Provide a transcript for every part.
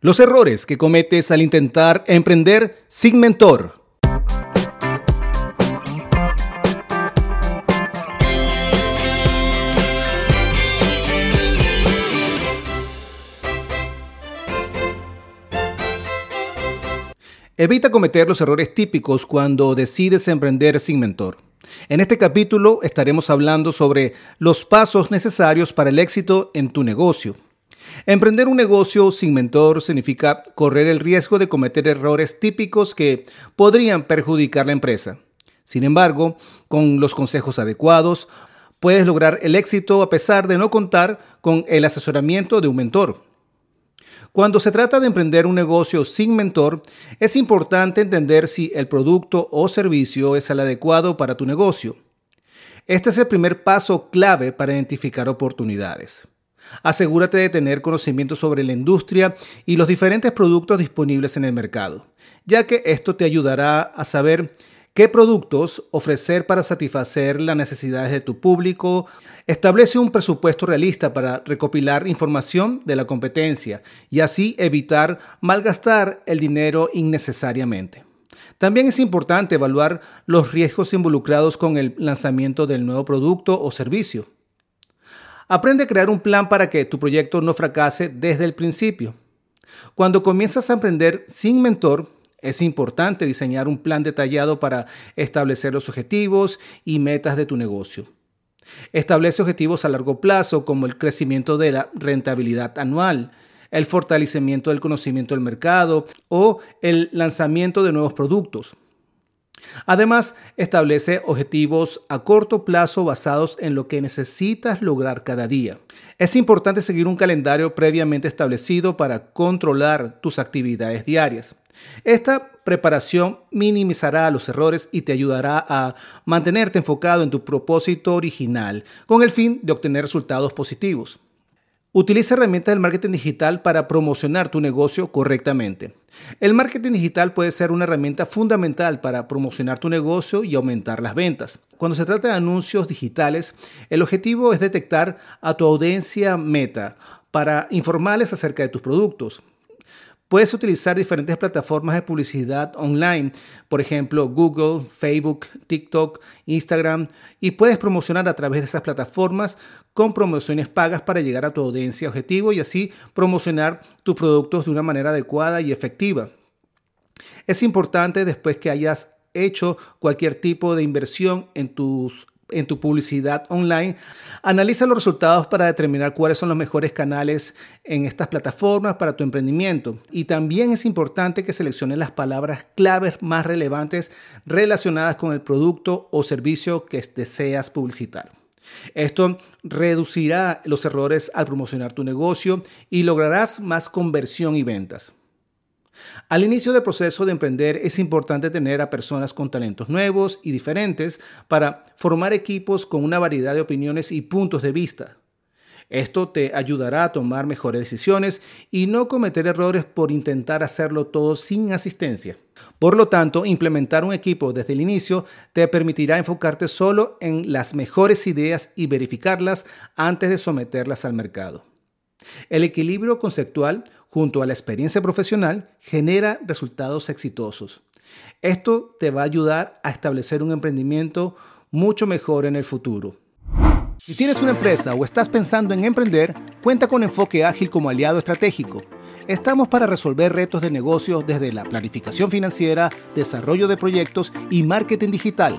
Los errores que cometes al intentar emprender sin mentor. Evita cometer los errores típicos cuando decides emprender sin mentor. En este capítulo estaremos hablando sobre los pasos necesarios para el éxito en tu negocio. Emprender un negocio sin mentor significa correr el riesgo de cometer errores típicos que podrían perjudicar la empresa. Sin embargo, con los consejos adecuados, puedes lograr el éxito a pesar de no contar con el asesoramiento de un mentor. Cuando se trata de emprender un negocio sin mentor, es importante entender si el producto o servicio es el adecuado para tu negocio. Este es el primer paso clave para identificar oportunidades. Asegúrate de tener conocimiento sobre la industria y los diferentes productos disponibles en el mercado, ya que esto te ayudará a saber qué productos ofrecer para satisfacer las necesidades de tu público. Establece un presupuesto realista para recopilar información de la competencia y así evitar malgastar el dinero innecesariamente. También es importante evaluar los riesgos involucrados con el lanzamiento del nuevo producto o servicio. Aprende a crear un plan para que tu proyecto no fracase desde el principio. Cuando comienzas a emprender sin mentor, es importante diseñar un plan detallado para establecer los objetivos y metas de tu negocio. Establece objetivos a largo plazo como el crecimiento de la rentabilidad anual, el fortalecimiento del conocimiento del mercado o el lanzamiento de nuevos productos. Además, establece objetivos a corto plazo basados en lo que necesitas lograr cada día. Es importante seguir un calendario previamente establecido para controlar tus actividades diarias. Esta preparación minimizará los errores y te ayudará a mantenerte enfocado en tu propósito original con el fin de obtener resultados positivos. Utiliza herramientas del marketing digital para promocionar tu negocio correctamente. El marketing digital puede ser una herramienta fundamental para promocionar tu negocio y aumentar las ventas. Cuando se trata de anuncios digitales, el objetivo es detectar a tu audiencia meta para informarles acerca de tus productos. Puedes utilizar diferentes plataformas de publicidad online, por ejemplo Google, Facebook, TikTok, Instagram, y puedes promocionar a través de esas plataformas con promociones pagas para llegar a tu audiencia objetivo y así promocionar tus productos de una manera adecuada y efectiva. Es importante después que hayas hecho cualquier tipo de inversión en tus en tu publicidad online. Analiza los resultados para determinar cuáles son los mejores canales en estas plataformas para tu emprendimiento. Y también es importante que selecciones las palabras claves más relevantes relacionadas con el producto o servicio que deseas publicitar. Esto reducirá los errores al promocionar tu negocio y lograrás más conversión y ventas. Al inicio del proceso de emprender es importante tener a personas con talentos nuevos y diferentes para formar equipos con una variedad de opiniones y puntos de vista. Esto te ayudará a tomar mejores decisiones y no cometer errores por intentar hacerlo todo sin asistencia. Por lo tanto, implementar un equipo desde el inicio te permitirá enfocarte solo en las mejores ideas y verificarlas antes de someterlas al mercado. El equilibrio conceptual junto a la experiencia profesional genera resultados exitosos. Esto te va a ayudar a establecer un emprendimiento mucho mejor en el futuro. Si tienes una empresa o estás pensando en emprender, cuenta con Enfoque Ágil como aliado estratégico. Estamos para resolver retos de negocios desde la planificación financiera, desarrollo de proyectos y marketing digital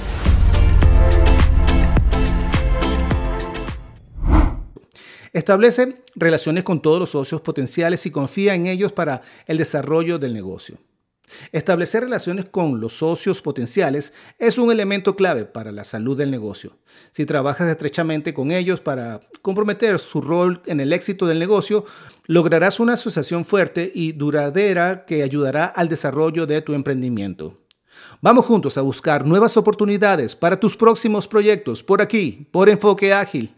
Establece relaciones con todos los socios potenciales y confía en ellos para el desarrollo del negocio. Establecer relaciones con los socios potenciales es un elemento clave para la salud del negocio. Si trabajas estrechamente con ellos para comprometer su rol en el éxito del negocio, lograrás una asociación fuerte y duradera que ayudará al desarrollo de tu emprendimiento. Vamos juntos a buscar nuevas oportunidades para tus próximos proyectos por aquí, por Enfoque Ágil.